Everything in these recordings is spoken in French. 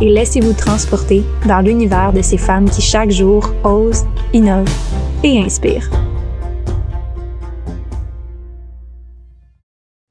et laissez-vous transporter dans l'univers de ces femmes qui chaque jour osent, innovent et inspire.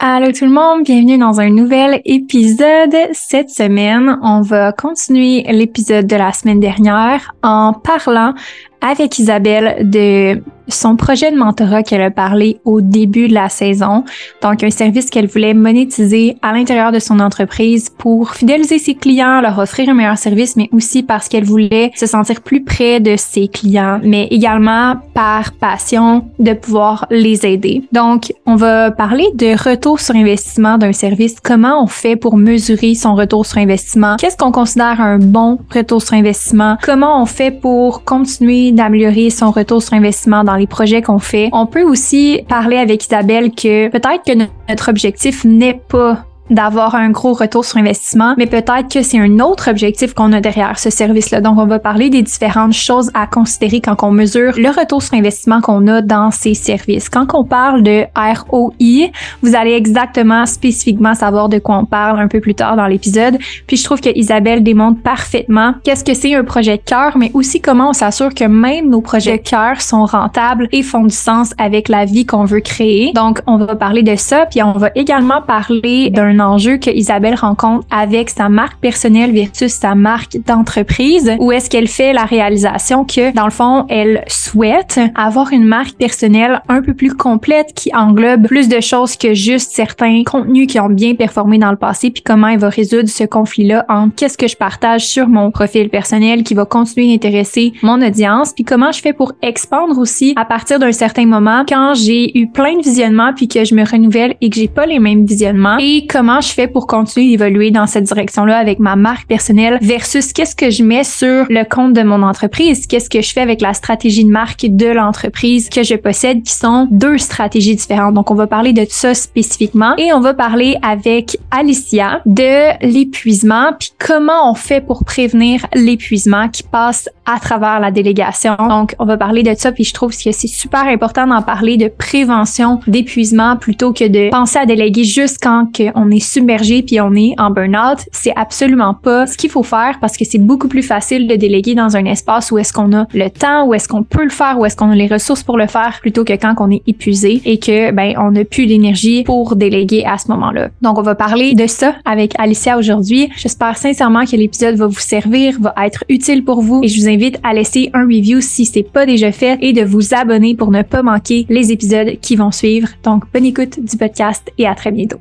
Allô tout le monde, bienvenue dans un nouvel épisode. Cette semaine, on va continuer l'épisode de la semaine dernière en parlant avec Isabelle de son projet de mentorat qu'elle a parlé au début de la saison. Donc, un service qu'elle voulait monétiser à l'intérieur de son entreprise pour fidéliser ses clients, leur offrir un meilleur service, mais aussi parce qu'elle voulait se sentir plus près de ses clients, mais également par passion de pouvoir les aider. Donc, on va parler de retour sur investissement d'un service. Comment on fait pour mesurer son retour sur investissement? Qu'est-ce qu'on considère un bon retour sur investissement? Comment on fait pour continuer d'améliorer son retour sur investissement dans les projets qu'on fait. On peut aussi parler avec Isabelle que peut-être que notre objectif n'est pas d'avoir un gros retour sur investissement, mais peut-être que c'est un autre objectif qu'on a derrière ce service-là. Donc, on va parler des différentes choses à considérer quand on mesure le retour sur investissement qu'on a dans ces services. Quand on parle de ROI, vous allez exactement, spécifiquement savoir de quoi on parle un peu plus tard dans l'épisode. Puis, je trouve que Isabelle démontre parfaitement qu'est-ce que c'est un projet de cœur, mais aussi comment on s'assure que même nos projets de cœur sont rentables et font du sens avec la vie qu'on veut créer. Donc, on va parler de ça, puis on va également parler d'un enjeu que Isabelle rencontre avec sa marque personnelle versus sa marque d'entreprise, où est-ce qu'elle fait la réalisation que, dans le fond, elle souhaite avoir une marque personnelle un peu plus complète qui englobe plus de choses que juste certains contenus qui ont bien performé dans le passé, puis comment elle va résoudre ce conflit-là en qu'est-ce que je partage sur mon profil personnel qui va continuer d'intéresser mon audience, puis comment je fais pour expandre aussi à partir d'un certain moment quand j'ai eu plein de visionnements puis que je me renouvelle et que j'ai pas les mêmes visionnements? Et comment je fais pour continuer d'évoluer dans cette direction-là avec ma marque personnelle versus qu'est-ce que je mets sur le compte de mon entreprise, qu'est-ce que je fais avec la stratégie de marque de l'entreprise que je possède qui sont deux stratégies différentes? Donc on va parler de ça spécifiquement et on va parler avec Alicia de l'épuisement puis comment on fait pour prévenir l'épuisement qui passe à travers la délégation. Donc on va parler de ça puis je trouve que c'est super important d'en parler de prévention d'épuisement plutôt que de penser à déléguer juste quand on est submergé puis on est en burn-out, c'est absolument pas ce qu'il faut faire parce que c'est beaucoup plus facile de déléguer dans un espace où est-ce qu'on a le temps, où est-ce qu'on peut le faire, où est-ce qu'on a les ressources pour le faire plutôt que quand on est épuisé et que ben on n'a plus d'énergie pour déléguer à ce moment-là. Donc on va parler de ça avec Alicia aujourd'hui. J'espère sincèrement que l'épisode va vous servir, va être utile pour vous et je vous invite à laisser un review si c'est pas déjà fait et de vous abonner pour ne pas manquer les épisodes qui vont suivre. Donc bonne écoute du podcast et à très bientôt.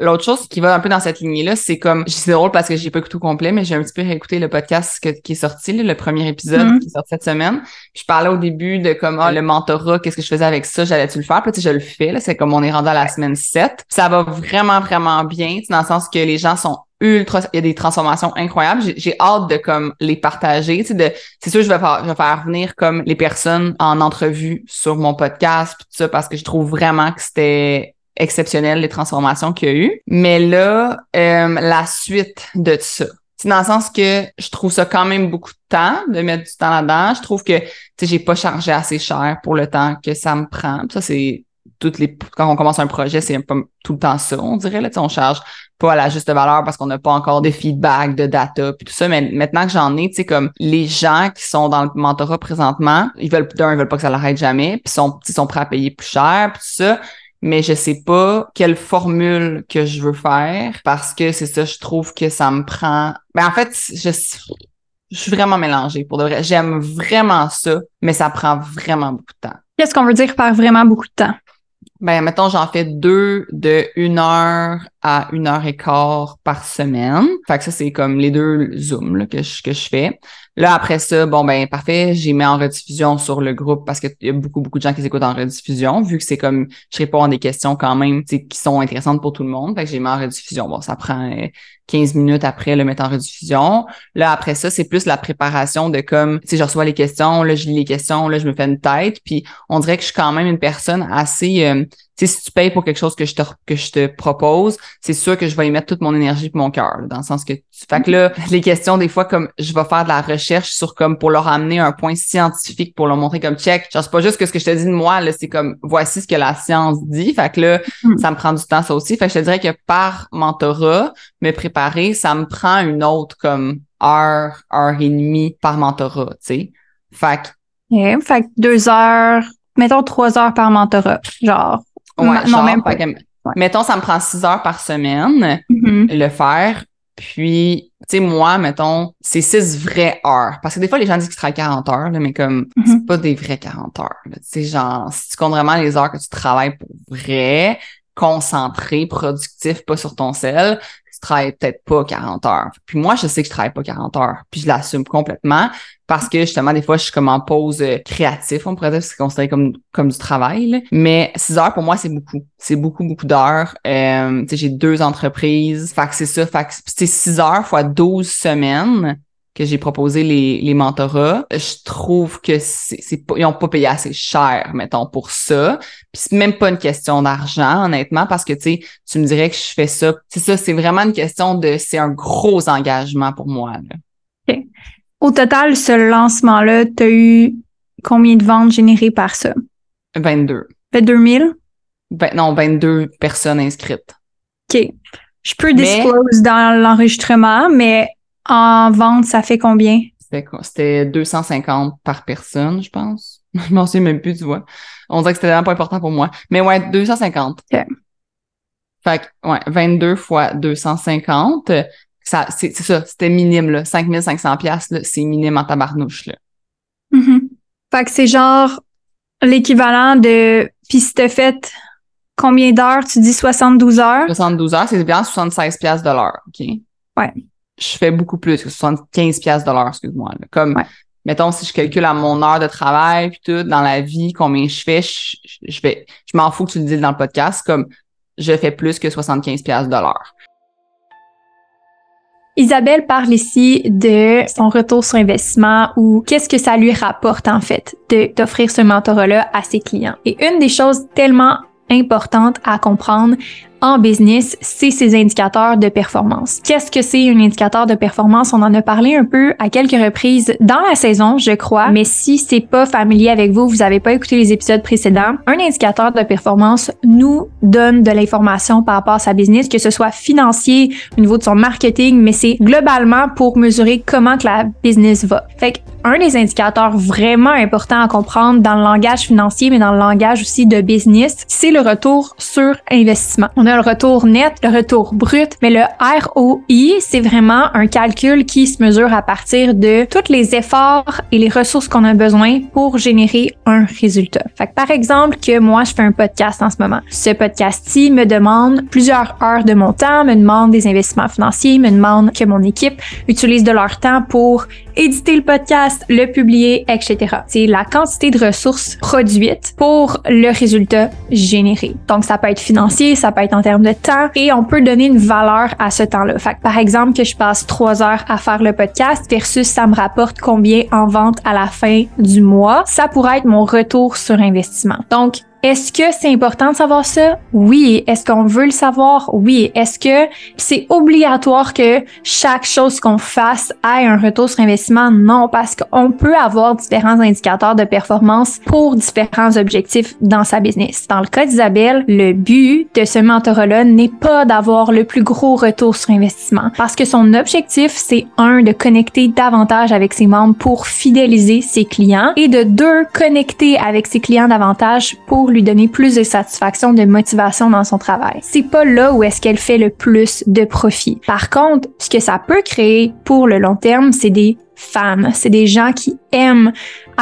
L'autre chose qui va un peu dans cette lignée-là, c'est comme, c'est drôle parce que j'ai pas tout complet, mais j'ai un petit peu réécouté le podcast qui est sorti, le premier épisode mm-hmm. qui est sorti cette semaine. je parlais au début de comment ah, le mentorat, qu'est-ce que je faisais avec ça, j'allais-tu le faire? Puis tu sais, je le fais, là, c'est comme on est rendu à la semaine 7. Ça va vraiment, vraiment bien, dans le sens que les gens sont il y a des transformations incroyables. J'ai hâte de comme les partager. Tu sais, c'est sûr, je vais, faire, je vais faire venir comme les personnes en entrevue sur mon podcast, tout ça, parce que je trouve vraiment que c'était exceptionnel les transformations qu'il y a eu. Mais là, euh, la suite de ça. C'est dans le sens que je trouve ça quand même beaucoup de temps de mettre du temps là-dedans. Je trouve que j'ai pas chargé assez cher pour le temps que ça me prend. ça, c'est quand on commence un projet, c'est tout le temps ça, on dirait. Là, on charge pas à la juste valeur parce qu'on n'a pas encore de feedback, de data, puis tout ça. Mais maintenant que j'en ai, tu sais, comme les gens qui sont dans le mentorat présentement, ils veulent d'un, ils veulent pas que ça l'arrête jamais, puis sont, ils sont prêts à payer plus cher, puis tout ça mais je sais pas quelle formule que je veux faire parce que c'est ça, je trouve que ça me prend. Ben en fait, je Je suis vraiment mélangée, pour de vrai. J'aime vraiment ça, mais ça prend vraiment beaucoup de temps. Qu'est-ce qu'on veut dire par vraiment beaucoup de temps? Ben, mettons, j'en fais deux de une heure à une heure et quart par semaine. Fait que ça, c'est comme les deux Zooms là, que, je, que je fais. Là, après ça, bon, ben, parfait, j'ai mis en rediffusion sur le groupe parce qu'il y a beaucoup, beaucoup de gens qui écoutent en rediffusion, vu que c'est comme, je réponds à des questions quand même, qui sont intéressantes pour tout le monde. Fait que j'ai mis en rediffusion. Bon, ça prend 15 euh, minutes après le mettre en rediffusion. Là, après ça, c'est plus la préparation de comme, tu sais, je reçois les questions, là, je lis les questions, là, je me fais une tête, puis on dirait que je suis quand même une personne assez, euh, tu sais, si tu payes pour quelque chose que je te, que je te propose, c'est sûr que je vais y mettre toute mon énergie et mon cœur, dans le sens que tu... Fait que là, les questions, des fois, comme je vais faire de la recherche sur comme pour leur amener un point scientifique, pour leur montrer comme check. Genre, c'est pas juste que ce que je te dis de moi, là, c'est comme voici ce que la science dit. Fait que là, hmm. ça me prend du temps, ça aussi. Fait que je te dirais que par mentorat, me préparer, ça me prend une autre comme heure, heure et demie par mentorat, tu sais. Fait que. fait que deux heures, mettons trois heures par mentorat. Genre, Ouais, non, même pas. Mettons, ça me prend six heures par semaine mm-hmm. le faire. Puis, tu sais, moi, mettons, c'est six vraies heures. Parce que des fois, les gens disent qu'ils travaillent 40 heures, là, mais comme, mm-hmm. c'est pas des vraies 40 heures. Tu sais, genre, si tu comptes vraiment les heures que tu travailles pour vrai, concentré, productif, pas sur ton sel, travailles peut-être pas 40 heures. Puis moi, je sais que je travaille pas 40 heures. Puis je l'assume complètement parce que justement, des fois, je suis comme en pause euh, créatif, on pourrait dire, c'est considéré comme, comme du travail. Mais 6 heures, pour moi, c'est beaucoup. C'est beaucoup, beaucoup d'heures. Euh, j'ai deux entreprises. Fait que c'est ça. Fait que c'est 6 heures fois 12 semaines que j'ai proposé les, les mentorats, je trouve que c'est, c'est ils ont pas payé assez cher, mettons, pour ça. Puis c'est même pas une question d'argent, honnêtement, parce que tu sais, tu me dirais que je fais ça. C'est ça, c'est vraiment une question de, c'est un gros engagement pour moi. Là. Au total, ce lancement-là, tu as eu combien de ventes générées par ça? 22. 22 000? Ben, non, 22 personnes inscrites. OK. Je peux disclose dans l'enregistrement, mais en vente, ça fait combien? C'était 250 par personne, je pense. je m'en souviens même plus, tu vois. On dirait que c'était vraiment pas important pour moi. Mais ouais, 250. OK. Fait que, ouais, 22 fois 250, ça, c'est, ça, c'était minime, là. 5500 pièces là, c'est minime en tabarnouche, là. Mm-hmm. Fait que c'est genre l'équivalent de, puis si t'as fait combien d'heures? Tu dis 72 heures? 72 heures, c'est bien 76 pièces de l'heure, OK? Ouais je fais beaucoup plus que 75 pièces de l'heure, excuse-moi. Comme, mettons, si je calcule à mon heure de travail, puis tout, dans la vie, combien je fais, je, je vais, je m'en fous que tu le dises dans le podcast, comme, je fais plus que 75 pièces de l'heure. Isabelle parle ici de son retour sur investissement ou qu'est-ce que ça lui rapporte en fait d'offrir ce mentorat-là à ses clients. Et une des choses tellement importantes à comprendre en business, c'est ces indicateurs de performance. Qu'est-ce que c'est un indicateur de performance? On en a parlé un peu à quelques reprises dans la saison, je crois, mais si c'est pas familier avec vous, vous avez pas écouté les épisodes précédents, un indicateur de performance nous donne de l'information par rapport à sa business, que ce soit financier au niveau de son marketing, mais c'est globalement pour mesurer comment que la business va. Fait un des indicateurs vraiment importants à comprendre dans le langage financier, mais dans le langage aussi de business, c'est le retour sur investissement. Le retour net, le retour brut, mais le ROI, c'est vraiment un calcul qui se mesure à partir de tous les efforts et les ressources qu'on a besoin pour générer un résultat. Fait que par exemple, que moi, je fais un podcast en ce moment. Ce podcast-ci me demande plusieurs heures de mon temps, me demande des investissements financiers, me demande que mon équipe utilise de leur temps pour éditer le podcast, le publier, etc. C'est la quantité de ressources produites pour le résultat généré. Donc, ça peut être financier, ça peut être en termes de temps et on peut donner une valeur à ce temps-là. Fait que, par exemple, que je passe trois heures à faire le podcast versus ça me rapporte combien en vente à la fin du mois, ça pourrait être mon retour sur investissement. Donc, est-ce que c'est important de savoir ça? Oui. Est-ce qu'on veut le savoir? Oui. Est-ce que c'est obligatoire que chaque chose qu'on fasse ait un retour sur investissement? Non, parce qu'on peut avoir différents indicateurs de performance pour différents objectifs dans sa business. Dans le cas d'Isabelle, le but de ce mentorat-là n'est pas d'avoir le plus gros retour sur investissement parce que son objectif, c'est un, de connecter davantage avec ses membres pour fidéliser ses clients et de deux, connecter avec ses clients davantage pour lui donner plus de satisfaction, de motivation dans son travail. C'est pas là où est-ce qu'elle fait le plus de profit. Par contre, ce que ça peut créer pour le long terme, c'est des fans. C'est des gens qui aiment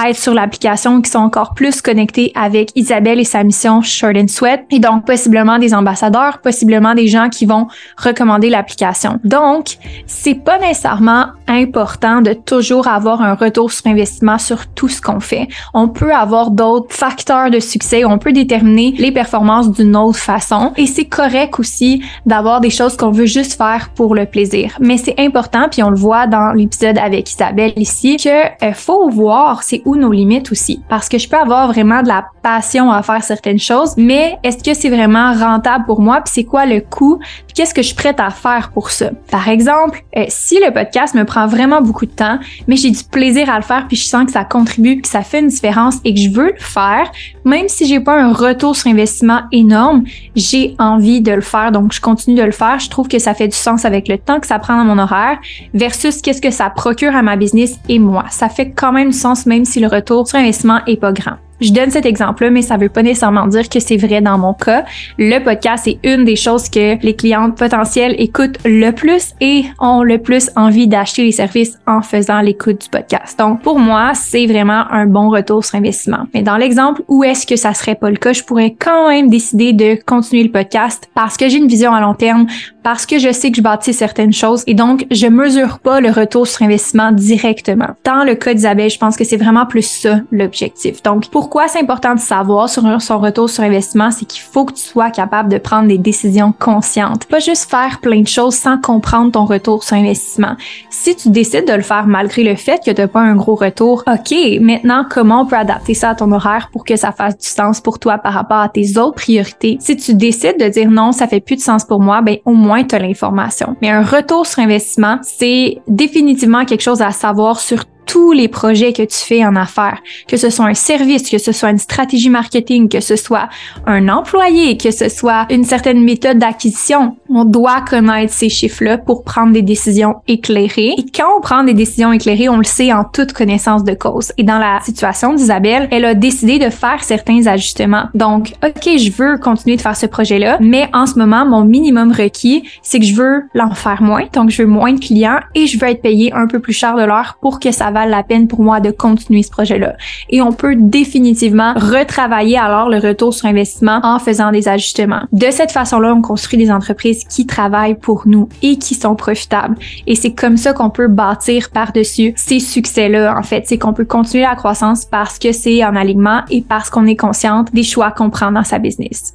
être sur l'application, qui sont encore plus connectés avec Isabelle et sa mission Short and Sweat, et donc possiblement des ambassadeurs, possiblement des gens qui vont recommander l'application. Donc, c'est pas nécessairement important de toujours avoir un retour sur investissement sur tout ce qu'on fait. On peut avoir d'autres facteurs de succès, on peut déterminer les performances d'une autre façon, et c'est correct aussi d'avoir des choses qu'on veut juste faire pour le plaisir. Mais c'est important, puis on le voit dans l'épisode avec Isabelle ici, que euh, faut voir c'est où nos limites aussi. Parce que je peux avoir vraiment de la passion à faire certaines choses, mais est-ce que c'est vraiment rentable pour moi? Puis c'est quoi le coût? Puis qu'est-ce que je suis prête à faire pour ça? Par exemple, euh, si le podcast me prend vraiment beaucoup de temps, mais j'ai du plaisir à le faire, puis je sens que ça contribue, que ça fait une différence et que je veux le faire, même si j'ai pas un retour sur investissement énorme, j'ai envie de le faire, donc je continue de le faire. Je trouve que ça fait du sens avec le temps que ça prend dans mon horaire versus qu'est-ce que ça procure à ma business et moi. Ça fait quand même sens même si le retour sur investissement est pas grand. Je donne cet exemple-là, mais ça veut pas nécessairement dire que c'est vrai dans mon cas. Le podcast est une des choses que les clientes potentielles écoutent le plus et ont le plus envie d'acheter les services en faisant l'écoute du podcast. Donc, pour moi, c'est vraiment un bon retour sur investissement. Mais dans l'exemple où est-ce que ça serait pas le cas, je pourrais quand même décider de continuer le podcast parce que j'ai une vision à long terme, parce que je sais que je bâtis certaines choses et donc je mesure pas le retour sur investissement directement. Dans le cas d'Isabelle, je pense que c'est vraiment plus ça l'objectif. Donc, pour pourquoi c'est important de savoir sur son retour sur investissement, c'est qu'il faut que tu sois capable de prendre des décisions conscientes. Pas juste faire plein de choses sans comprendre ton retour sur investissement. Si tu décides de le faire malgré le fait que tu n'as pas un gros retour, OK, maintenant, comment on peut adapter ça à ton horaire pour que ça fasse du sens pour toi par rapport à tes autres priorités? Si tu décides de dire non, ça fait plus de sens pour moi, ben au moins l'information. Mais un retour sur investissement, c'est définitivement quelque chose à savoir sur tous les projets que tu fais en affaires, que ce soit un service, que ce soit une stratégie marketing, que ce soit un employé, que ce soit une certaine méthode d'acquisition, on doit connaître ces chiffres-là pour prendre des décisions éclairées. Et quand on prend des décisions éclairées, on le sait en toute connaissance de cause. Et dans la situation d'Isabelle, elle a décidé de faire certains ajustements. Donc, OK, je veux continuer de faire ce projet-là, mais en ce moment, mon minimum requis, c'est que je veux l'en faire moins. Donc, je veux moins de clients et je veux être payé un peu plus cher de l'heure pour que ça valent la peine pour moi de continuer ce projet-là. Et on peut définitivement retravailler alors le retour sur investissement en faisant des ajustements. De cette façon-là, on construit des entreprises qui travaillent pour nous et qui sont profitables. Et c'est comme ça qu'on peut bâtir par-dessus ces succès-là, en fait. C'est qu'on peut continuer la croissance parce que c'est en alignement et parce qu'on est consciente des choix qu'on prend dans sa business.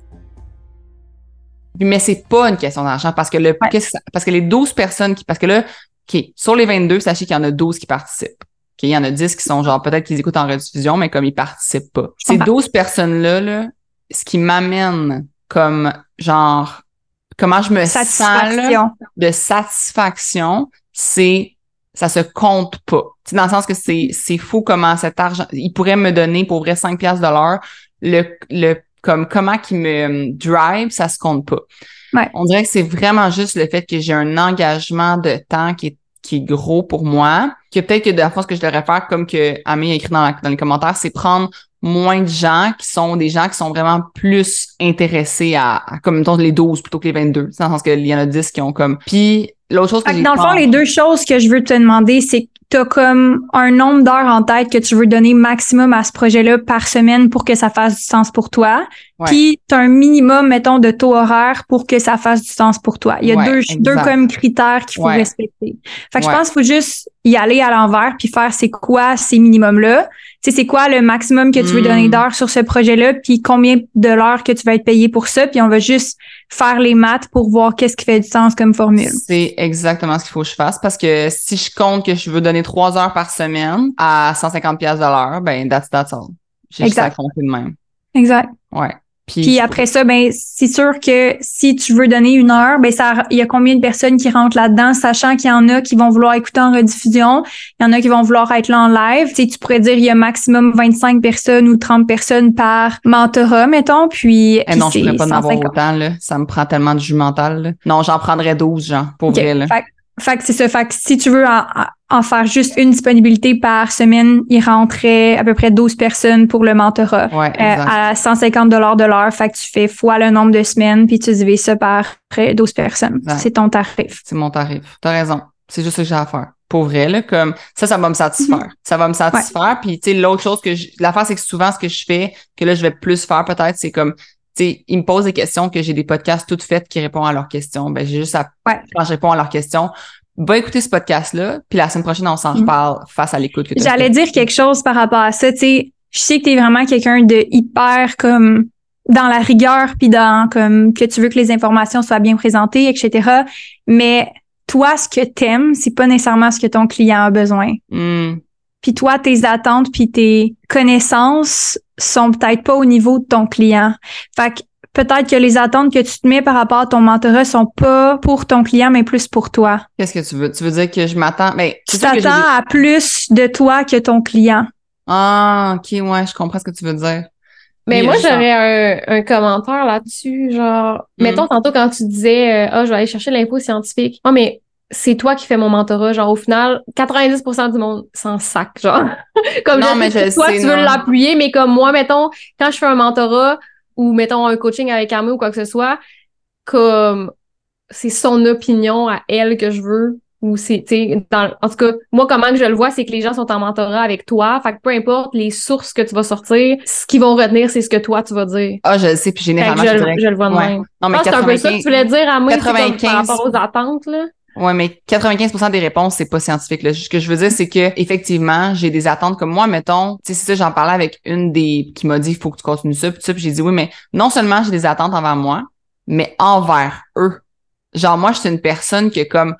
Mais c'est pas une question d'argent parce que le, parce que les 12 personnes qui, parce que là, OK, sur les 22, sachez qu'il y en a 12 qui participent. Il y en a 10 qui sont genre, peut-être qu'ils écoutent en rediffusion, mais comme ils participent pas. Ces 12 personnes-là, là, ce qui m'amène comme genre, comment je me sens là, de satisfaction, c'est ça se compte pas. C'est dans le sens que c'est c'est fou comment cet argent il pourrait me donner pour vrai 5 pièces de l'heure le le comme comment qui me drive, ça se compte pas. On dirait que c'est vraiment juste le fait que j'ai un engagement de temps qui est, qui est gros pour moi. Que peut-être que de la fois, ce que je devrais faire, comme que Amé a écrit dans, dans les commentaires, c'est prendre moins de gens qui sont des gens qui sont vraiment plus intéressés à, comme mettons les 12 plutôt que les 22. Dans le sens qu'il y en a 10 qui ont comme. Puis l'autre chose que Dans le fond, les deux choses que je veux te demander, c'est tu as comme un nombre d'heures en tête que tu veux donner maximum à ce projet-là par semaine pour que ça fasse du sens pour toi. Puis tu as un minimum, mettons, de taux horaire pour que ça fasse du sens pour toi. Il y a deux, deux comme critères qu'il faut respecter. Fait que je pense qu'il faut juste y aller à l'envers puis faire c'est quoi ces minimums-là. Tu sais, c'est quoi le maximum que tu veux donner hmm. d'heures sur ce projet-là, puis combien de l'heure que tu vas être payé pour ça, puis on va juste faire les maths pour voir qu'est-ce qui fait du sens comme formule. C'est exactement ce qu'il faut que je fasse parce que si je compte que je veux donner trois heures par semaine à 150 pièces de l'heure, ben that's that's all. J'ai juste à compter de même. Exact. Ouais. Puis, après ça, ben c'est sûr que si tu veux donner une heure, ben ça, il y a combien de personnes qui rentrent là-dedans, sachant qu'il y en a qui vont vouloir écouter en rediffusion, il y en a qui vont vouloir être là en live. Tu, sais, tu pourrais dire il y a maximum 25 personnes ou 30 personnes par mentorat, mettons. Puis, eh non, je pourrais pas en avoir autant là. Ça me prend tellement de jus mental. Non, j'en prendrais 12, genre, pour vrai là. Fait que c'est ça. Fait que si tu veux en, faire juste une disponibilité par semaine, il rentrait à peu près 12 personnes pour le mentorat. Ouais, euh, à 150 dollars de l'heure. Fait que tu fais fois le nombre de semaines puis tu divises ça par près 12 personnes. C'est ton tarif. C'est mon tarif. T'as raison. C'est juste ce que j'ai à faire. pour vrai, là, comme ça, ça va me satisfaire. Mm-hmm. Ça va me satisfaire. Puis, tu sais, l'autre chose que je, l'affaire, c'est que souvent, ce que je fais, que là, je vais plus faire peut-être, c'est comme, sais, ils me posent des questions, que j'ai des podcasts toutes faites qui répondent à leurs questions. Ben, j'ai juste à, quand je réponds à leurs questions, va écouter ce podcast-là, puis la semaine prochaine, on s'en mm-hmm. reparle face à l'écoute. J'allais dire quelque chose par rapport à ça, tu sais, je sais que tu es vraiment quelqu'un de hyper comme dans la rigueur puis dans comme que tu veux que les informations soient bien présentées, etc. Mais toi, ce que t'aimes, c'est pas nécessairement ce que ton client a besoin. Hmm. Puis toi, tes attentes puis tes connaissances sont peut-être pas au niveau de ton client. Fait que peut-être que les attentes que tu te mets par rapport à ton mentorat sont pas pour ton client, mais plus pour toi. Qu'est-ce que tu veux? Tu veux dire que je m'attends, mais tu t'attends à plus de toi que ton client. Ah, ok, ouais, je comprends ce que tu veux dire. Mais moi, j'aurais un, un, commentaire là-dessus, genre, mm. mettons tantôt quand tu disais, ah, oh, je vais aller chercher l'info scientifique. Oh, mais c'est toi qui fais mon mentorat. Genre, au final, 90% du monde s'en sac, genre. comme non, mais je toi, tu veux l'appuyer, mais comme moi, mettons, quand je fais un mentorat ou, mettons, un coaching avec Armée ou quoi que ce soit, comme, c'est son opinion à elle que je veux ou c'est, tu dans, en tout cas, moi, comment que je le vois, c'est que les gens sont en mentorat avec toi. Fait que peu importe les sources que tu vas sortir, ce qu'ils vont retenir, c'est ce que toi, tu vas dire. Ah, je le sais, puis généralement, je, je, le vois de même. Non, mais c'est un peu ça que tu voulais dire à moi, 95... par rapport aux attentes, là. Ouais, mais 95% des réponses, c'est pas scientifique. Là. Ce que je veux dire, c'est que effectivement, j'ai des attentes comme moi, mettons, tu sais, ça, j'en parlais avec une des qui m'a dit il faut que tu continues ça, puis ça, puis j'ai dit oui, mais non seulement j'ai des attentes envers moi, mais envers eux. Genre, moi, je suis une personne que comme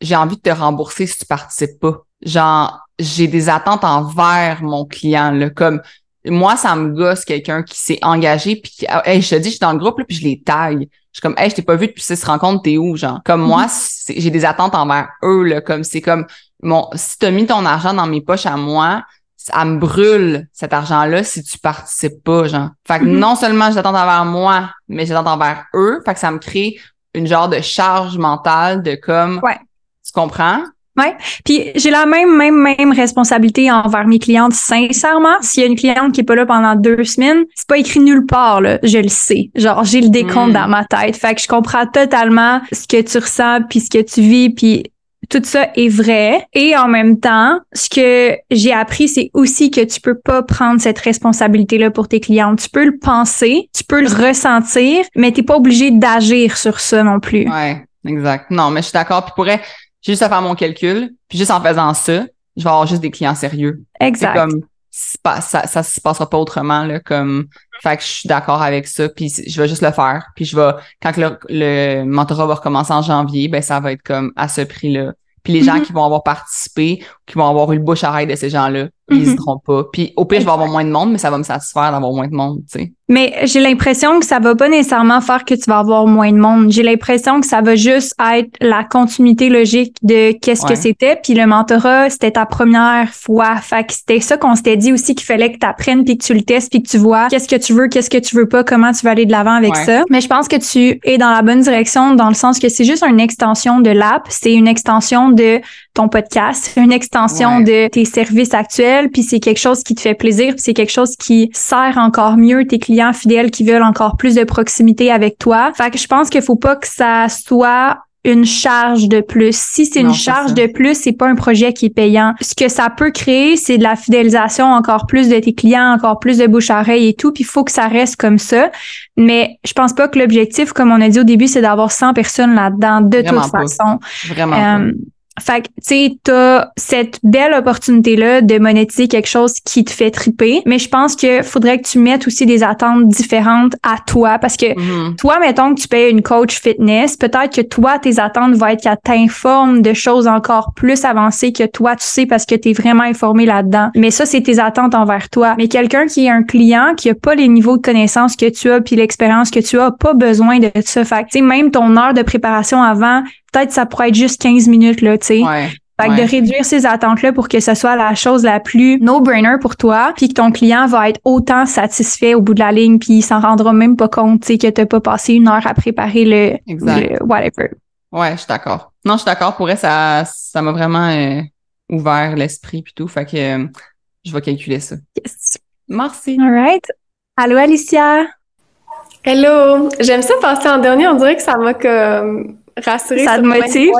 j'ai envie de te rembourser si tu participes pas. Genre, j'ai des attentes envers mon client, là, comme moi, ça me gosse quelqu'un qui s'est engagé puis hey, je te dis, je suis dans le groupe là, puis je les taille. Je suis comme, hey, je t'ai pas vu depuis cette rencontre, t'es où, genre? Comme moi, mhm. j'ai des attentes envers eux, là, comme c'est comme, mon, si t'as mis ton argent dans mes poches à moi, ça me brûle cet argent-là si tu participes pas, genre. Fait que mhm. non seulement attentes envers moi, mais attentes envers eux. Fait que ça me crée une genre de charge mentale de comme, ouais. Tu comprends? Oui. Puis j'ai la même, même, même responsabilité envers mes clientes, sincèrement. S'il y a une cliente qui est pas là pendant deux semaines, c'est pas écrit nulle part, là. Je le sais. Genre, j'ai le décompte hmm. dans ma tête. Fait que je comprends totalement ce que tu ressens puis ce que tu vis puis tout ça est vrai. Et en même temps, ce que j'ai appris, c'est aussi que tu peux pas prendre cette responsabilité-là pour tes clientes. Tu peux le penser, tu peux le ressentir, mais t'es pas obligé d'agir sur ça non plus. Ouais, exact. Non, mais je suis d'accord. Puis pourrais j'ai juste à faire mon calcul, puis juste en faisant ça, je vais avoir juste des clients sérieux. Exact. comme ça, ça, se passera pas autrement là comme fait que je suis d'accord avec ça puis je vais juste le faire puis je vais quand le, le mentorat va recommencer en janvier ben ça va être comme à ce prix là puis les gens mm-hmm. qui vont avoir participé qui vont avoir eu le bouche à de ces gens là. N'hésiteront pas. Puis au pire, je vais avoir moins de monde, mais ça va me satisfaire d'avoir moins de monde, tu sais. Mais j'ai l'impression que ça va pas nécessairement faire que tu vas avoir moins de monde. J'ai l'impression que ça va juste être la continuité logique de qu'est-ce que c'était. Puis le mentorat, c'était ta première fois. Fait que c'était ça qu'on s'était dit aussi qu'il fallait que tu apprennes puis que tu le testes puis que tu vois qu'est-ce que tu veux, qu'est-ce que tu veux pas, comment tu vas aller de l'avant avec ça. Mais je pense que tu es dans la bonne direction dans le sens que c'est juste une extension de l'app. C'est une extension de ton podcast, une extension de tes services actuels, puis c'est quelque chose qui te fait plaisir, puis c'est quelque chose qui sert encore mieux tes clients fidèles qui veulent encore plus de proximité avec toi. Fait que je pense qu'il faut pas que ça soit une charge de plus. Si c'est une charge de plus, c'est pas un projet qui est payant. Ce que ça peut créer, c'est de la fidélisation encore plus de tes clients, encore plus de bouche à oreille et tout, puis il faut que ça reste comme ça. Mais je pense pas que l'objectif, comme on a dit au début, c'est d'avoir 100 personnes là-dedans de toute façon. Vraiment. Euh, fait que, tu sais, t'as cette belle opportunité-là de monétiser quelque chose qui te fait triper, mais je pense que faudrait que tu mettes aussi des attentes différentes à toi parce que mm-hmm. toi, mettons que tu payes une coach fitness, peut-être que toi, tes attentes vont être qu'elle t'informe de choses encore plus avancées que toi, tu sais parce que tu es vraiment informé là-dedans. Mais ça, c'est tes attentes envers toi. Mais quelqu'un qui est un client qui a pas les niveaux de connaissances que tu as puis l'expérience que tu as, pas besoin de ça. Fait que, tu sais, même ton heure de préparation avant, peut-être ça pourrait être juste 15 minutes, là, tu sais. fait que de réduire ces attentes-là pour que ce soit la chose la plus no-brainer pour toi, puis que ton client va être autant satisfait au bout de la ligne, puis il s'en rendra même pas compte, tu sais, que t'as pas passé une heure à préparer le, exact. whatever. Ouais, je suis d'accord. Non, je suis d'accord. Pour elle, ça, ça m'a vraiment euh, ouvert l'esprit puis tout. Fait que euh, je vais calculer ça. Yes. Merci. All right. Allô, Alicia? Hello. J'aime ça passer en dernier. On dirait que ça m'a comme rassurer. Ça te motive?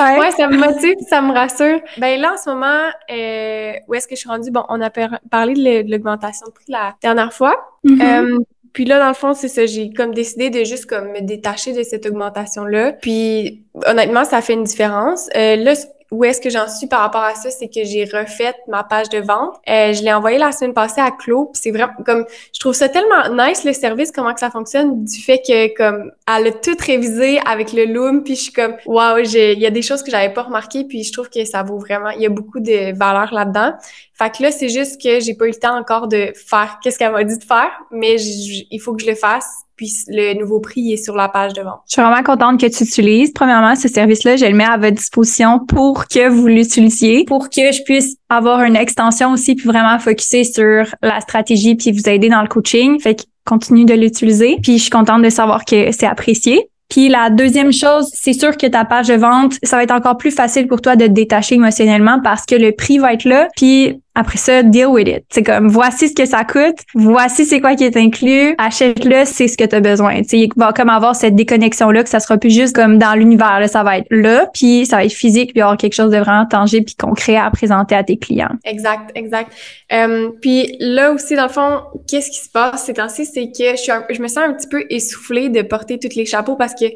Ouais. ça me motive, ça me rassure. Ben là, en ce moment, euh, où est-ce que je suis rendue? Bon, on a parlé de l'augmentation de prix la dernière fois. Mm-hmm. Euh, puis là, dans le fond, c'est ça, j'ai comme décidé de juste comme me détacher de cette augmentation-là. Puis honnêtement, ça fait une différence. Euh, là, où est-ce que j'en suis par rapport à ça, c'est que j'ai refait ma page de vente. Euh, je l'ai envoyée la semaine passée à Claude. c'est vraiment comme je trouve ça tellement nice le service, comment que ça fonctionne, du fait que comme elle a tout révisé avec le Loom, puis je suis comme waouh, il y a des choses que j'avais pas remarquées, puis je trouve que ça vaut vraiment, il y a beaucoup de valeur là-dedans. Fait que là, c'est juste que j'ai pas eu le temps encore de faire qu'est-ce qu'elle m'a dit de faire, mais il faut que je le fasse puis le nouveau prix est sur la page de vente. Je suis vraiment contente que tu utilises. Premièrement, ce service-là, je le mets à votre disposition pour que vous l'utilisiez, pour que je puisse avoir une extension aussi, puis vraiment focuser sur la stratégie, puis vous aider dans le coaching. Fait que continue de l'utiliser. Puis je suis contente de savoir que c'est apprécié. Puis la deuxième chose, c'est sûr que ta page de vente, ça va être encore plus facile pour toi de te détacher émotionnellement parce que le prix va être là. Puis après ça, deal with it. C'est comme, voici ce que ça coûte, voici c'est quoi qui est inclus, achète-le, c'est ce que tu as besoin. Tu sais, il va comme avoir cette déconnexion-là, que ça sera plus juste comme dans l'univers, ça va être là, puis ça va être physique, puis avoir quelque chose de vraiment tangible puis concret à présenter à tes clients. Exact, exact. Euh, puis là aussi, dans le fond, qu'est-ce qui se passe ces temps-ci, c'est que je, suis je me sens un petit peu essoufflée de porter tous les chapeaux parce que,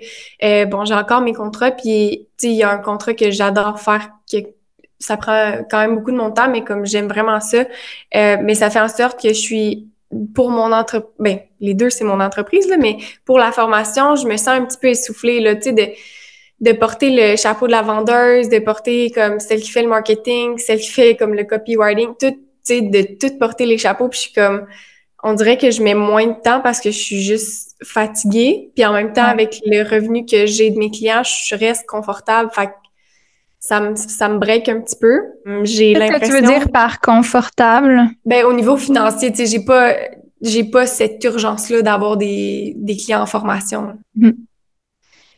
euh, bon, j'ai encore mes contrats, puis il y a un contrat que j'adore faire, ça prend quand même beaucoup de mon temps, mais comme j'aime vraiment ça, euh, mais ça fait en sorte que je suis pour mon entreprise, ben, les deux, c'est mon entreprise, là, mais pour la formation, je me sens un petit peu essoufflée, là, tu sais, de, de porter le chapeau de la vendeuse, de porter comme celle qui fait le marketing, celle qui fait comme le copywriting, tout, tu sais, de tout porter les chapeaux, puis je suis comme, on dirait que je mets moins de temps parce que je suis juste fatiguée, puis en même temps, avec le revenu que j'ai de mes clients, je reste confortable, fait ça me, ça me break un petit peu. J'ai l'impression. Qu'est-ce que tu veux dire par confortable? Ben, au niveau financier, tu sais, j'ai pas, j'ai pas cette urgence-là d'avoir des, des clients en formation. Mm-hmm.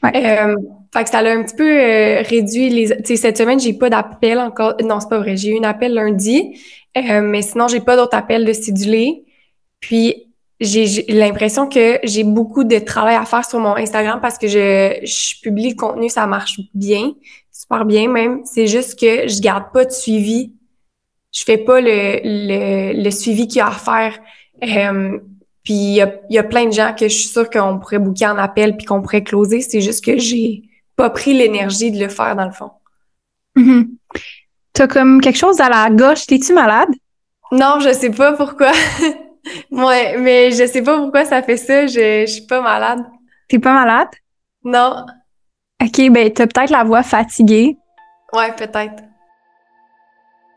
Ouais. Euh, fait que ça a un petit peu euh, réduit les. Tu sais, cette semaine, j'ai pas d'appel encore. Non, c'est pas vrai. J'ai eu un appel lundi, euh, mais sinon, j'ai pas d'autres appels de cédulés. Puis, j'ai l'impression que j'ai beaucoup de travail à faire sur mon Instagram parce que je, je publie le contenu, ça marche bien super bien même. C'est juste que je garde pas de suivi. Je fais pas le, le, le suivi qu'il y a à faire. Euh, puis il y a, y a, plein de gens que je suis sûre qu'on pourrait booker en appel puis qu'on pourrait closer. C'est juste que j'ai pas pris l'énergie de le faire dans le fond. Mm-hmm. T'as comme quelque chose à la gauche. T'es-tu malade? Non, je sais pas pourquoi. ouais, mais je sais pas pourquoi ça fait ça. Je, je suis pas malade. T'es pas malade? Non. OK, ben, t'as peut-être la voix fatiguée. Ouais, peut-être.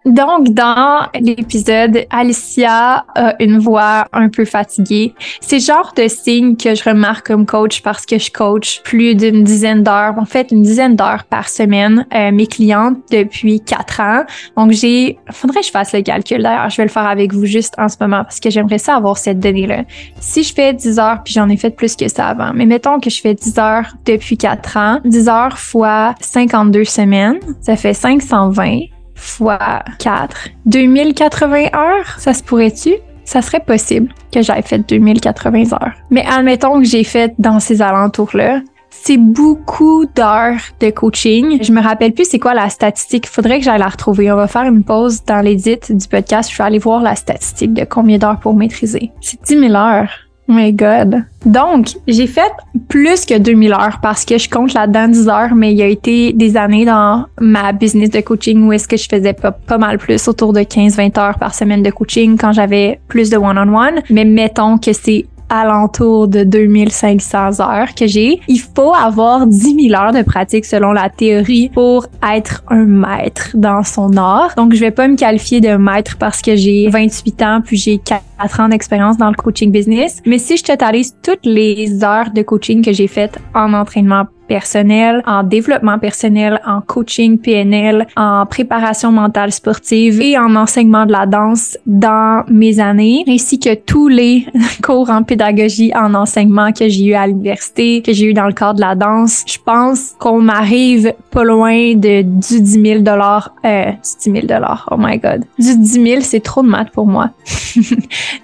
Donc, dans l'épisode, Alicia a une voix un peu fatiguée. C'est le genre de signe que je remarque comme coach parce que je coach plus d'une dizaine d'heures, en fait une dizaine d'heures par semaine euh, mes clientes depuis quatre ans. Donc, j'ai, faudrait que je fasse le calcul. D'ailleurs, je vais le faire avec vous juste en ce moment parce que j'aimerais ça avoir cette donnée-là. Si je fais 10 heures, puis j'en ai fait plus que ça avant, mais mettons que je fais 10 heures depuis quatre ans, 10 heures fois 52 semaines, ça fait 520 fois 4. 2080 heures, ça se pourrait-tu? Ça serait possible que j'aille fait 2080 heures. Mais admettons que j'ai fait dans ces alentours-là. C'est beaucoup d'heures de coaching. Je me rappelle plus c'est quoi la statistique. Faudrait que j'aille la retrouver. On va faire une pause dans l'édit du podcast. Je vais aller voir la statistique de combien d'heures pour maîtriser. C'est 10 000 heures. My God. Donc, j'ai fait plus que 2000 heures parce que je compte là-dedans 10 heures, mais il y a été des années dans ma business de coaching où est-ce que je faisais pas, mal plus, autour de 15-20 heures par semaine de coaching quand j'avais plus de one-on-one. Mais mettons que c'est alentour de 2500 heures que j'ai. Il faut avoir 10 000 heures de pratique selon la théorie pour être un maître dans son art. Donc, je vais pas me qualifier de maître parce que j'ai 28 ans puis j'ai 4 ans d'expérience dans le coaching business. Mais si je totalise toutes les heures de coaching que j'ai faites en entraînement personnel, en développement personnel, en coaching PNL, en préparation mentale sportive et en enseignement de la danse dans mes années, ainsi que tous les cours en pédagogie en enseignement que j'ai eu à l'université, que j'ai eu dans le cadre de la danse. Je pense qu'on m'arrive pas loin de du 10 000 dollars, euh, 10 000 dollars, oh my god. Du 10 000, c'est trop de maths pour moi.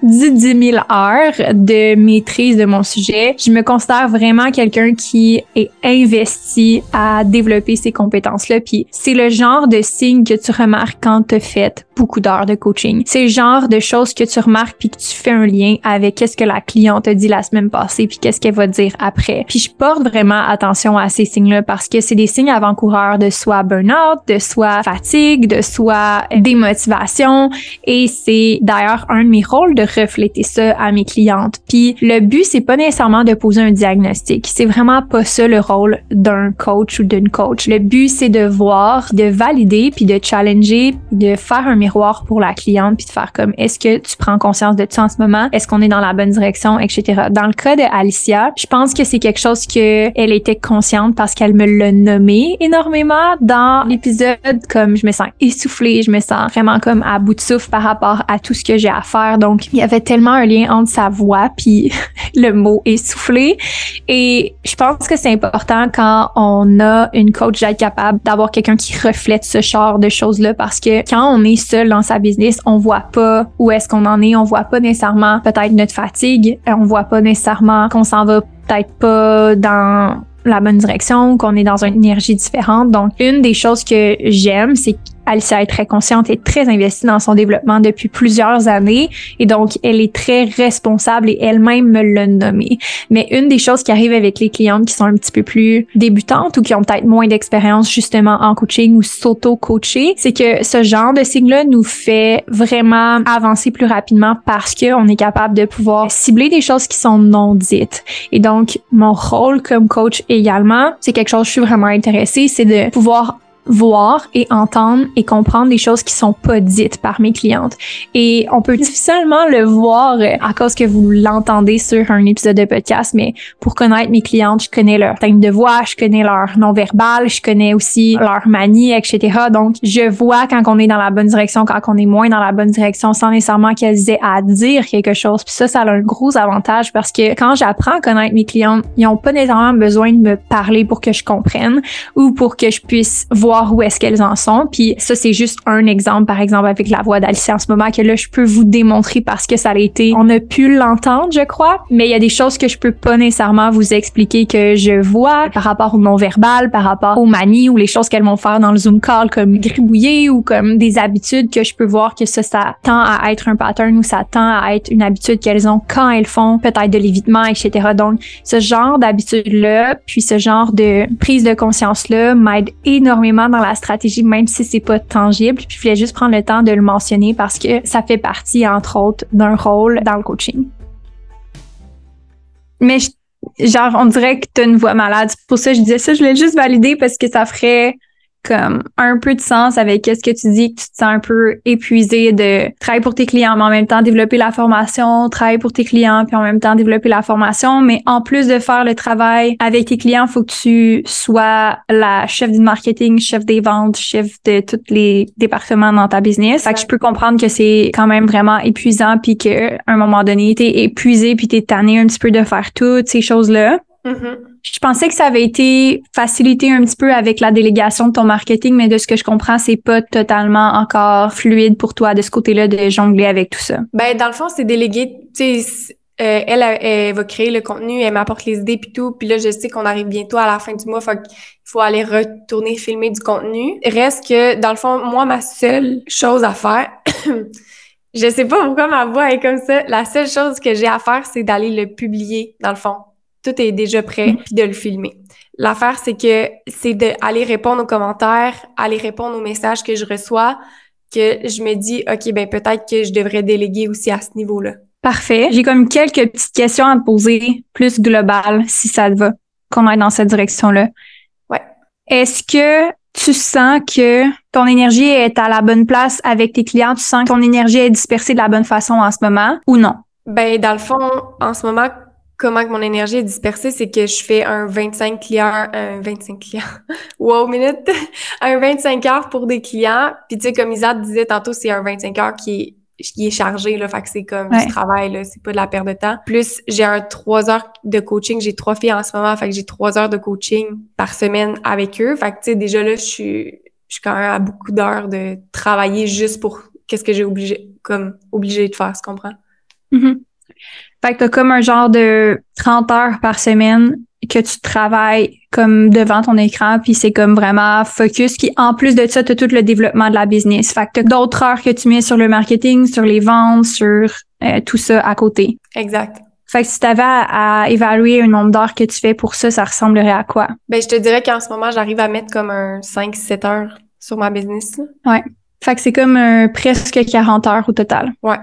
10 000 heures de maîtrise de mon sujet. Je me considère vraiment quelqu'un qui est investi à développer ces compétences-là. Puis c'est le genre de signe que tu remarques quand tu fait beaucoup d'heures de coaching. C'est le genre de choses que tu remarques puis que tu fais un lien avec qu'est-ce que la cliente a dit la semaine passée puis qu'est-ce qu'elle va dire après. Puis je porte vraiment attention à ces signes-là parce que c'est des signes avant-coureurs de soit burn-out, de soit fatigue, de soit démotivation et c'est d'ailleurs un de mes rôles de refléter ça à mes clientes. Puis le but c'est pas nécessairement de poser un diagnostic, c'est vraiment pas ça le rôle d'un coach ou d'une coach. Le but c'est de voir, de valider puis de challenger, de faire un miroir pour la cliente puis de faire comme est-ce que tu prends conscience de ça en ce moment, est-ce qu'on est dans la bonne direction, etc. Dans le cas de Alicia, je pense que c'est quelque chose que elle était consciente parce qu'elle me l'a nommé énormément dans l'épisode comme je me sens essoufflée, je me sens vraiment comme à bout de souffle par rapport à tout ce que j'ai à faire. Donc il y avait tellement un lien entre sa voix puis le mot essoufflé et je pense que c'est important quand on a une coach d'être capable d'avoir quelqu'un qui reflète ce genre de choses là parce que quand on est dans sa business, on voit pas où est-ce qu'on en est, on voit pas nécessairement peut-être notre fatigue, on voit pas nécessairement qu'on s'en va peut-être pas dans la bonne direction, qu'on est dans une énergie différente. Donc, une des choses que j'aime, c'est Alicia est très consciente et très investie dans son développement depuis plusieurs années et donc elle est très responsable et elle-même me l'a nommé. Mais une des choses qui arrive avec les clientes qui sont un petit peu plus débutantes ou qui ont peut-être moins d'expérience justement en coaching ou s'auto-coacher, c'est que ce genre de signe-là nous fait vraiment avancer plus rapidement parce qu'on est capable de pouvoir cibler des choses qui sont non dites. Et donc, mon rôle comme coach également, c'est quelque chose que je suis vraiment intéressée, c'est de pouvoir voir et entendre et comprendre des choses qui sont pas dites par mes clientes. Et on peut difficilement le voir euh, à cause que vous l'entendez sur un épisode de podcast, mais pour connaître mes clientes, je connais leur thème de voix, je connais leur non-verbal, je connais aussi leur manie, etc. Donc, je vois quand on est dans la bonne direction, quand on est moins dans la bonne direction, sans nécessairement qu'elles aient à dire quelque chose. Puis ça, ça a un gros avantage parce que quand j'apprends à connaître mes clientes, ils ont pas nécessairement besoin de me parler pour que je comprenne ou pour que je puisse voir où est-ce qu'elles en sont. Puis ça, c'est juste un exemple, par exemple, avec la voix d'Alicia en ce moment, que là, je peux vous démontrer parce que ça a été, on a pu l'entendre, je crois, mais il y a des choses que je peux pas nécessairement vous expliquer que je vois par rapport au non-verbal, par rapport aux manies ou les choses qu'elles vont faire dans le Zoom call comme gribouiller ou comme des habitudes que je peux voir que ça, ça tend à être un pattern ou ça tend à être une habitude qu'elles ont quand elles font peut-être de l'évitement, etc. Donc, ce genre d'habitude-là, puis ce genre de prise de conscience-là m'aide énormément dans la stratégie, même si c'est pas tangible. Puis je voulais juste prendre le temps de le mentionner parce que ça fait partie, entre autres, d'un rôle dans le coaching. Mais genre, on dirait que tu as une voix malade. Pour ça, je disais ça, je voulais juste valider parce que ça ferait comme un peu de sens avec ce que tu dis, que tu te sens un peu épuisé de travailler pour tes clients, mais en même temps développer la formation, travailler pour tes clients, puis en même temps développer la formation. Mais en plus de faire le travail avec tes clients, faut que tu sois la chef du marketing, chef des ventes, chef de tous les départements dans ta business. Fait que je peux comprendre que c'est quand même vraiment épuisant, puis qu'à un moment donné, t'es épuisé, puis t'es tanné un petit peu de faire toutes ces choses-là. Mm-hmm. Je pensais que ça avait été facilité un petit peu avec la délégation de ton marketing, mais de ce que je comprends, c'est pas totalement encore fluide pour toi de ce côté-là de jongler avec tout ça. Ben dans le fond, c'est délégué. Tu sais, euh, elle, elle, va créer le contenu, elle m'apporte les idées puis tout. Puis là, je sais qu'on arrive bientôt à la fin du mois, fait qu'il faut aller retourner filmer du contenu. Reste que dans le fond, moi, ma seule chose à faire. je sais pas pourquoi ma voix est comme ça. La seule chose que j'ai à faire, c'est d'aller le publier, dans le fond tout est déjà prêt, mm. puis de le filmer. L'affaire, c'est que c'est d'aller répondre aux commentaires, aller répondre aux messages que je reçois, que je me dis, OK, ben peut-être que je devrais déléguer aussi à ce niveau-là. Parfait. J'ai comme quelques petites questions à te poser, plus globales, si ça te va, qu'on aille dans cette direction-là. Ouais. Est-ce que tu sens que ton énergie est à la bonne place avec tes clients? Tu sens que ton énergie est dispersée de la bonne façon en ce moment ou non? Ben, dans le fond, en ce moment, comment que mon énergie est dispersée, c'est que je fais un 25 clients, un 25 clients, wow, minute, un 25 heures pour des clients. Puis tu sais, comme Isa disait tantôt, c'est un 25 heures qui est qui est chargé, là, fait que c'est comme du travail, là, c'est pas de la perte de temps. Plus, j'ai un trois heures de coaching, j'ai trois filles en ce moment, fait que j'ai trois heures de coaching par semaine avec eux. Fait que, tu sais, déjà là, je suis, je suis quand même à beaucoup d'heures de travailler juste pour qu'est-ce que j'ai obligé, comme, obligé de faire, tu comprends? Mm-hmm. Fait que t'as comme un genre de 30 heures par semaine que tu travailles comme devant ton écran, puis c'est comme vraiment focus, qui en plus de ça, tu as tout le développement de la business. Fait que t'as d'autres heures que tu mets sur le marketing, sur les ventes, sur euh, tout ça à côté. Exact. Fait que si tu avais à, évaluer un nombre d'heures que tu fais pour ça, ça ressemblerait à quoi? Ben, je te dirais qu'en ce moment, j'arrive à mettre comme un 5-7 heures sur ma business. Ouais. Fait que c'est comme un, presque 40 heures au total. Ouais.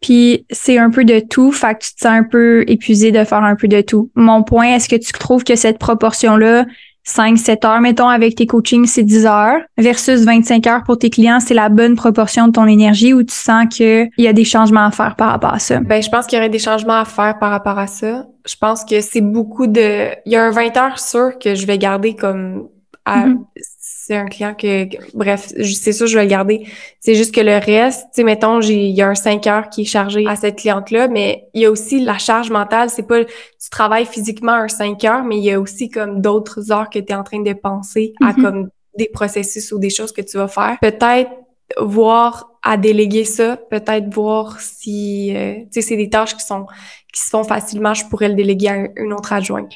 Puis c'est un peu de tout, fait que tu te sens un peu épuisé de faire un peu de tout. Mon point, est-ce que tu trouves que cette proportion-là, 5-7 heures, mettons, avec tes coachings, c'est 10 heures, versus 25 heures pour tes clients, c'est la bonne proportion de ton énergie ou tu sens qu'il y a des changements à faire par rapport à ça? Ben, je pense qu'il y aurait des changements à faire par rapport à ça. Je pense que c'est beaucoup de... Il y a un 20 heures sûr que je vais garder comme à... Mm-hmm c'est un client que, bref, c'est ça, je vais le garder. C'est juste que le reste, tu sais, mettons, j'ai, il y a un 5 heures qui est chargé à cette cliente-là, mais il y a aussi la charge mentale. C'est pas, tu travailles physiquement un 5 heures, mais il y a aussi comme d'autres heures que tu es en train de penser à mm-hmm. comme des processus ou des choses que tu vas faire. Peut-être voir à déléguer ça, peut-être voir si, euh, tu sais, c'est des tâches qui sont, qui se font facilement, je pourrais le déléguer à une autre adjointe.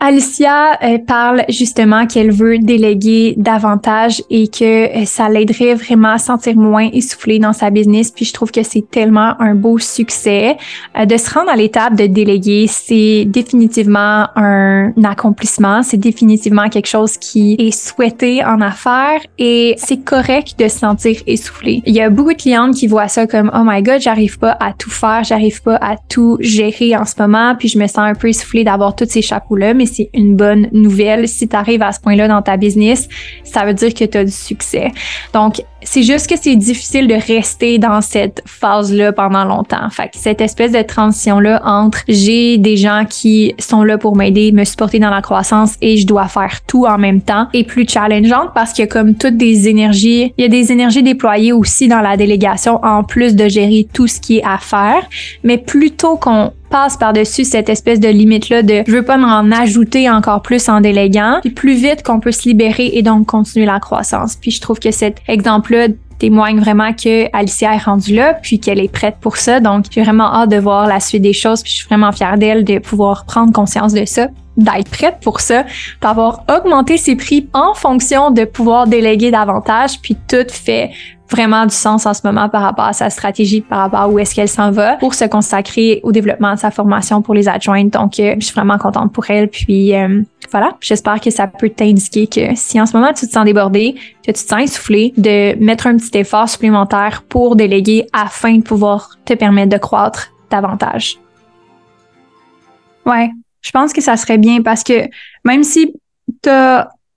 Alicia euh, parle justement qu'elle veut déléguer davantage et que euh, ça l'aiderait vraiment à sentir moins essoufflée dans sa business. Puis je trouve que c'est tellement un beau succès. Euh, de se rendre à l'étape de déléguer, c'est définitivement un accomplissement. C'est définitivement quelque chose qui est souhaité en affaires et c'est correct de se sentir essoufflé. Il y a beaucoup de clientes qui voient ça comme oh my god, j'arrive pas à tout faire, j'arrive pas à tout gérer en ce moment, puis je me sens un peu essoufflée d'avoir tous ces chapeaux là. Mais c'est une bonne nouvelle. Si tu arrives à ce point-là dans ta business, ça veut dire que tu as du succès. Donc, c'est juste que c'est difficile de rester dans cette phase-là pendant longtemps. Fait que cette espèce de transition-là entre j'ai des gens qui sont là pour m'aider, me supporter dans la croissance et je dois faire tout en même temps est plus challengeante parce que comme toutes des énergies, il y a des énergies déployées aussi dans la délégation en plus de gérer tout ce qui est à faire. Mais plutôt qu'on passe par-dessus cette espèce de limite-là de je veux pas m'en ajouter encore plus en déléguant, puis plus vite qu'on peut se libérer et donc continuer la croissance. Puis je trouve que cet exemple-là témoigne vraiment que Alicia est rendue là, puis qu'elle est prête pour ça. Donc, j'ai vraiment hâte de voir la suite des choses, puis je suis vraiment fière d'elle de pouvoir prendre conscience de ça d'être prête pour ça, d'avoir augmenté ses prix en fonction de pouvoir déléguer davantage, puis tout fait vraiment du sens en ce moment par rapport à sa stratégie, par rapport à où est-ce qu'elle s'en va pour se consacrer au développement de sa formation pour les adjointes. Donc, euh, je suis vraiment contente pour elle. Puis, euh, voilà, j'espère que ça peut t'indiquer que si en ce moment tu te sens débordé, que tu te sens essoufflé, de mettre un petit effort supplémentaire pour déléguer afin de pouvoir te permettre de croître davantage. Ouais, je pense que ça serait bien parce que même si tu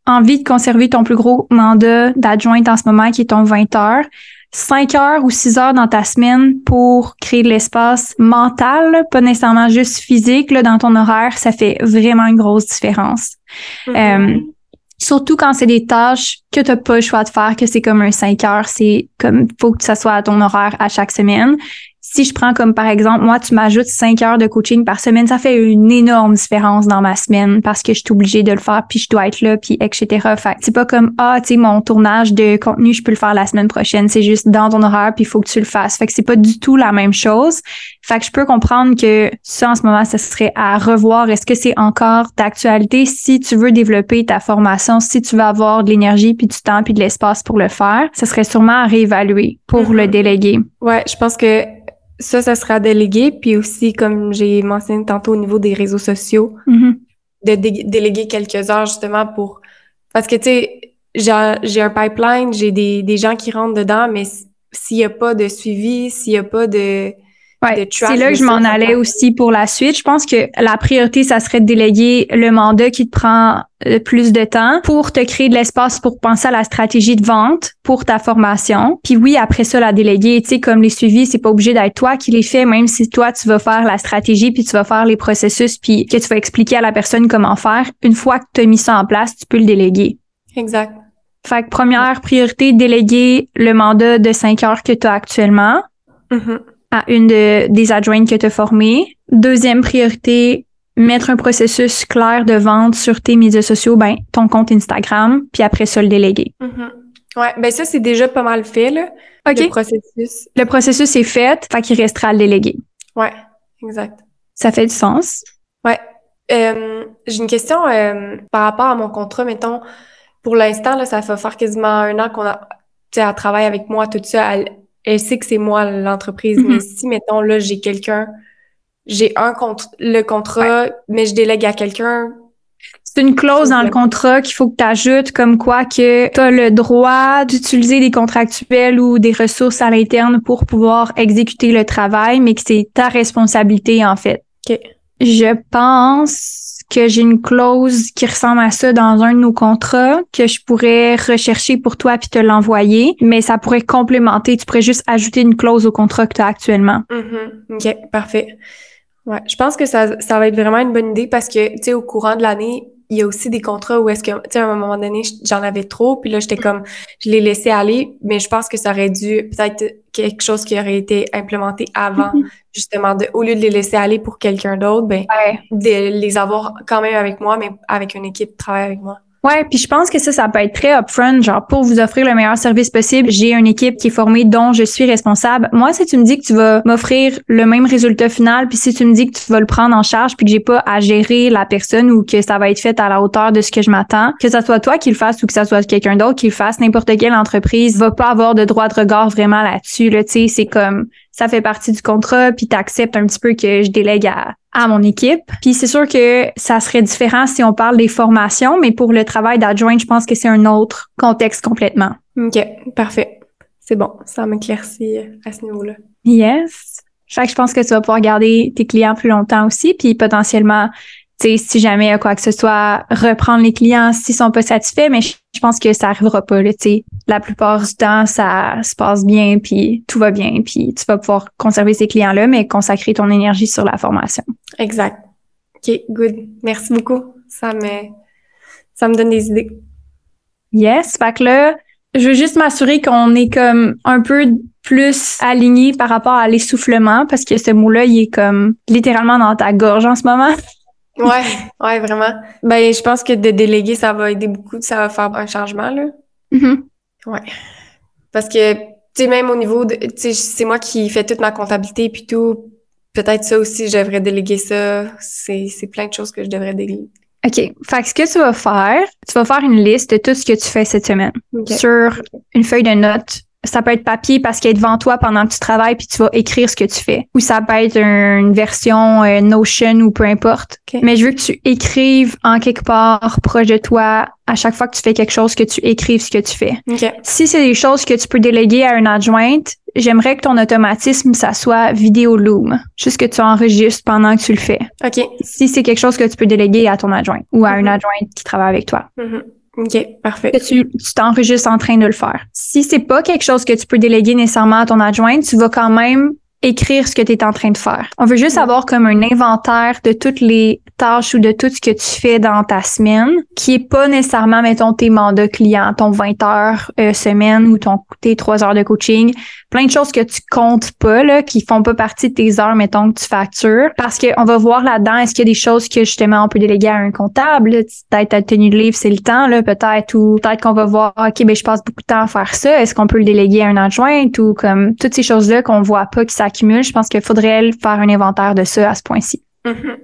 envie de conserver ton plus gros mandat d'adjointe en ce moment, qui est ton 20 heures, 5 heures ou 6 heures dans ta semaine pour créer de l'espace mental, pas nécessairement juste physique, là, dans ton horaire, ça fait vraiment une grosse différence. Mm-hmm. Euh, surtout quand c'est des tâches que tu n'as pas le choix de faire, que c'est comme un 5 heures, c'est comme, faut que ça soit à ton horaire à chaque semaine si je prends comme par exemple, moi, tu m'ajoutes cinq heures de coaching par semaine, ça fait une énorme différence dans ma semaine parce que je suis obligée de le faire, puis je dois être là, puis etc. Fait c'est pas comme, ah, tu sais, mon tournage de contenu, je peux le faire la semaine prochaine. C'est juste dans ton horaire, puis il faut que tu le fasses. Fait que c'est pas du tout la même chose. Fait que je peux comprendre que ça, en ce moment, ça serait à revoir. Est-ce que c'est encore d'actualité si tu veux développer ta formation, si tu veux avoir de l'énergie, puis du temps, puis de l'espace pour le faire? Ce serait sûrement à réévaluer pour le mm-hmm. déléguer. Ouais, je pense que ça, ça sera délégué. Puis aussi, comme j'ai mentionné tantôt au niveau des réseaux sociaux, mm-hmm. de déléguer quelques heures justement pour... Parce que, tu sais, j'ai un pipeline, j'ai des, des gens qui rentrent dedans, mais s'il n'y a pas de suivi, s'il n'y a pas de Ouais, c'est là que je m'en allais aussi pour la suite. Je pense que la priorité, ça serait de déléguer le mandat qui te prend euh, plus de temps pour te créer de l'espace pour penser à la stratégie de vente pour ta formation. Puis oui, après ça, la déléguer, tu sais, comme les suivis, c'est pas obligé d'être toi qui les fait, même si toi, tu vas faire la stratégie, puis tu vas faire les processus, puis que tu vas expliquer à la personne comment faire. Une fois que tu as mis ça en place, tu peux le déléguer. Exact. Fait que première priorité, déléguer le mandat de 5 heures que tu as actuellement. Mm-hmm à une de, des adjointes que tu as formées. Deuxième priorité, mettre un processus clair de vente sur tes médias sociaux, ben ton compte Instagram, puis après ça le déléguer. Mm-hmm. Ouais, ben ça c'est déjà pas mal fait là. Le processus. Le processus est fait, fait qu'il restera à le déléguer. Ouais, exact. Ça fait du sens. Ouais. Euh, J'ai une question euh, par rapport à mon contrat, mettons. Pour l'instant, là, ça va faire quasiment un an qu'on a, tu sais, travaille avec moi, tout ça. Elle sait que c'est moi l'entreprise, Mhm. mais si, mettons, là, j'ai quelqu'un, j'ai un contre le contrat, mais je délègue à quelqu'un. C'est une clause dans le contrat qu'il faut que tu ajoutes comme quoi que tu as le droit d'utiliser des contractuels ou des ressources à l'interne pour pouvoir exécuter le travail, mais que c'est ta responsabilité en fait. OK. Je pense que j'ai une clause qui ressemble à ça dans un de nos contrats que je pourrais rechercher pour toi puis te l'envoyer, mais ça pourrait complémenter. Tu pourrais juste ajouter une clause au contrat que tu as actuellement. Mhm. OK, parfait. Ouais, je pense que ça, ça va être vraiment une bonne idée parce que, tu sais, au courant de l'année, il y a aussi des contrats où est-ce que, tu sais, à un moment donné, j'en avais trop, puis là, j'étais comme, je l'ai laissé aller, mais je pense que ça aurait dû peut-être quelque chose qui aurait été implémenté avant, justement, de, au lieu de les laisser aller pour quelqu'un d'autre, ben, Ouais. de les avoir quand même avec moi, mais avec une équipe qui travaille avec moi. Ouais, puis je pense que ça, ça peut être très upfront, genre pour vous offrir le meilleur service possible, j'ai une équipe qui est formée dont je suis responsable. Moi, si tu me dis que tu vas m'offrir le même résultat final, puis si tu me dis que tu vas le prendre en charge, puis que j'ai pas à gérer la personne ou que ça va être fait à la hauteur de ce que je m'attends, que ça soit toi qui le fasse ou que ça soit quelqu'un d'autre qui le fasse, n'importe quelle entreprise va pas avoir de droit de regard vraiment là-dessus. Là, tu sais, c'est comme ça fait partie du contrat, puis tu acceptes un petit peu que je délègue à, à mon équipe. Puis c'est sûr que ça serait différent si on parle des formations, mais pour le travail d'adjoint, je pense que c'est un autre contexte complètement. OK, parfait. C'est bon, ça m'éclaircit à ce niveau-là. Yes. Fait que je pense que tu vas pouvoir garder tes clients plus longtemps aussi, puis potentiellement, sais, si jamais il y a quoi que ce soit, reprendre les clients s'ils sont pas satisfaits, mais je, je pense que ça arrivera pas, là, tu sais. La plupart du temps, ça se passe bien, puis tout va bien, puis tu vas pouvoir conserver ces clients-là, mais consacrer ton énergie sur la formation. Exact. OK, good. Merci beaucoup. Ça me, ça me donne des idées. Yes. Fait que là, je veux juste m'assurer qu'on est comme un peu plus aligné par rapport à l'essoufflement parce que ce mot-là, il est comme littéralement dans ta gorge en ce moment. Ouais, ouais, vraiment. Ben, je pense que de déléguer, ça va aider beaucoup. Ça va faire un changement, là. Mhm. Parce que, tu sais, même au niveau de, tu sais, c'est moi qui fais toute ma comptabilité puis tout. Peut-être ça aussi, je devrais déléguer ça. C'est, c'est plein de choses que je devrais déléguer. OK. Fait que ce que tu vas faire, tu vas faire une liste de tout ce que tu fais cette semaine sur une feuille de notes. Ça peut être papier parce qu'elle est devant toi pendant que tu travailles puis tu vas écrire ce que tu fais. Ou ça peut être un- une version euh, Notion ou peu importe. Mais je veux que tu écrives en quelque part proche de toi à chaque fois que tu fais quelque chose que tu écrives ce que tu fais. Si c'est des choses que tu peux déléguer à une adjointe, j'aimerais que ton automatisme, ça soit vidéo loom. Juste que tu enregistres pendant que tu le fais. OK. Si c'est quelque chose que tu peux déléguer à ton adjointe ou à une Mhm. adjointe qui travaille avec toi. Mhm. OK, parfait. Tu t'enregistres en train de le faire. Si c'est pas quelque chose que tu peux déléguer nécessairement à ton adjointe, tu vas quand même écrire ce que tu es en train de faire. On veut juste Mhm. avoir comme un inventaire de toutes les tâches ou de tout ce que tu fais dans ta semaine, qui est pas nécessairement, mettons, tes mandats clients, ton 20 heures euh, semaine ou ton tes 3 heures de coaching, plein de choses que tu comptes pas, là, qui font pas partie de tes heures, mettons, que tu factures. Parce qu'on va voir là-dedans, est-ce qu'il y a des choses que justement on peut déléguer à un comptable? Peut-être ta tenue de livre, c'est le temps, là, peut-être, ou peut-être qu'on va voir, OK, ben je passe beaucoup de temps à faire ça. Est-ce qu'on peut le déléguer à un adjointe ou comme toutes ces choses-là qu'on voit pas qui Je pense qu'il faudrait faire un inventaire de ça à ce point-ci. Mhm.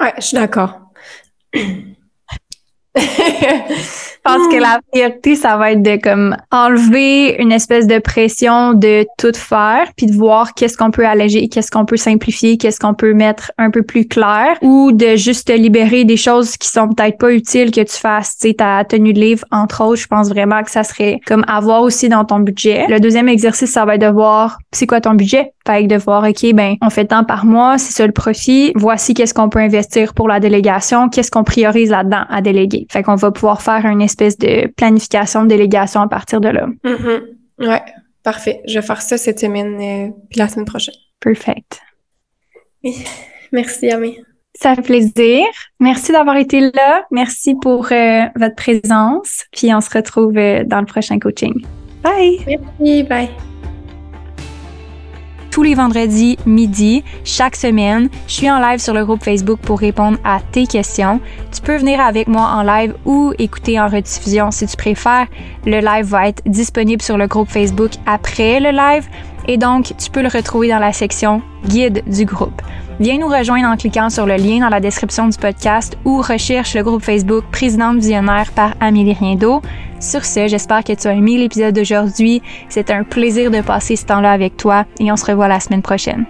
Ouais, je suis d'accord. Je pense que la priorité, ça va être de comme enlever une espèce de pression de tout faire, puis de voir qu'est-ce qu'on peut alléger, qu'est-ce qu'on peut simplifier, qu'est-ce qu'on peut mettre un peu plus clair, ou de juste te libérer des choses qui sont peut-être pas utiles que tu fasses. Tu sais, ta tenue de livre, entre autres, je pense vraiment que ça serait comme avoir aussi dans ton budget. Le deuxième exercice, ça va être de voir c'est quoi ton budget? Fait que de voir, OK, ben, on fait tant par mois, c'est ça le profit. Voici qu'est-ce qu'on peut investir pour la délégation, qu'est-ce qu'on priorise là-dedans à déléguer. Fait qu'on va pouvoir faire une espèce de planification de délégation à partir de là. Mhm. Ouais, parfait. Je vais faire ça cette semaine, euh, puis la semaine prochaine. Perfect. Merci, Amé. Ça fait plaisir. Merci d'avoir été là. Merci pour euh, votre présence. Puis on se retrouve euh, dans le prochain coaching. Bye! Merci, bye. Tous les vendredis midi, chaque semaine. Je suis en live sur le groupe Facebook pour répondre à tes questions. Tu peux venir avec moi en live ou écouter en rediffusion si tu préfères. Le live va être disponible sur le groupe Facebook après le live et donc tu peux le retrouver dans la section guide du groupe. Viens nous rejoindre en cliquant sur le lien dans la description du podcast ou recherche le groupe Facebook Présidente Visionnaire par Amélie Riendo. Sur ce, j'espère que tu as aimé l'épisode d'aujourd'hui. C'est un plaisir de passer ce temps-là avec toi et on se revoit la semaine prochaine.